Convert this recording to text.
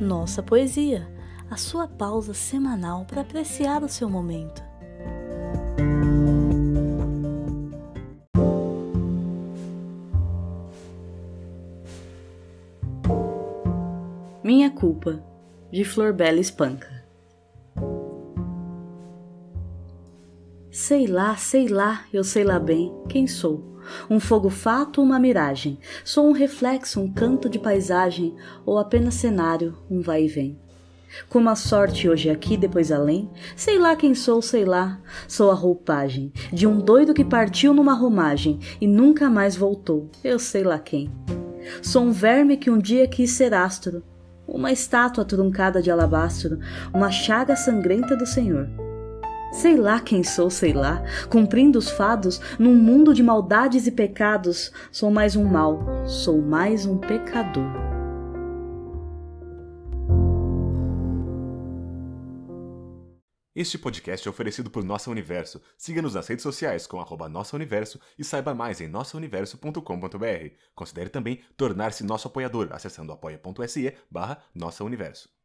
Nossa Poesia, a sua pausa semanal para apreciar o seu momento. Minha Culpa, de Flor Bela Espanca. Sei lá, sei lá, eu sei lá bem quem sou um fogo fato, uma miragem. Sou um reflexo, um canto de paisagem, ou apenas cenário, um vai e vem. Como a sorte hoje aqui, depois além, sei lá quem sou, sei lá. Sou a roupagem de um doido que partiu numa romagem e nunca mais voltou, eu sei lá quem. Sou um verme que um dia quis ser astro, uma estátua truncada de alabastro, uma chaga sangrenta do Senhor. Sei lá quem sou, sei lá, cumprindo os fados num mundo de maldades e pecados. Sou mais um mal, sou mais um pecador. Este podcast é oferecido por Nossa Universo. Siga-nos nas redes sociais com arroba Nossa Universo e saiba mais em nossauniverso.com.br. Considere também tornar-se nosso apoiador acessando apoia.se barra Nossa Universo.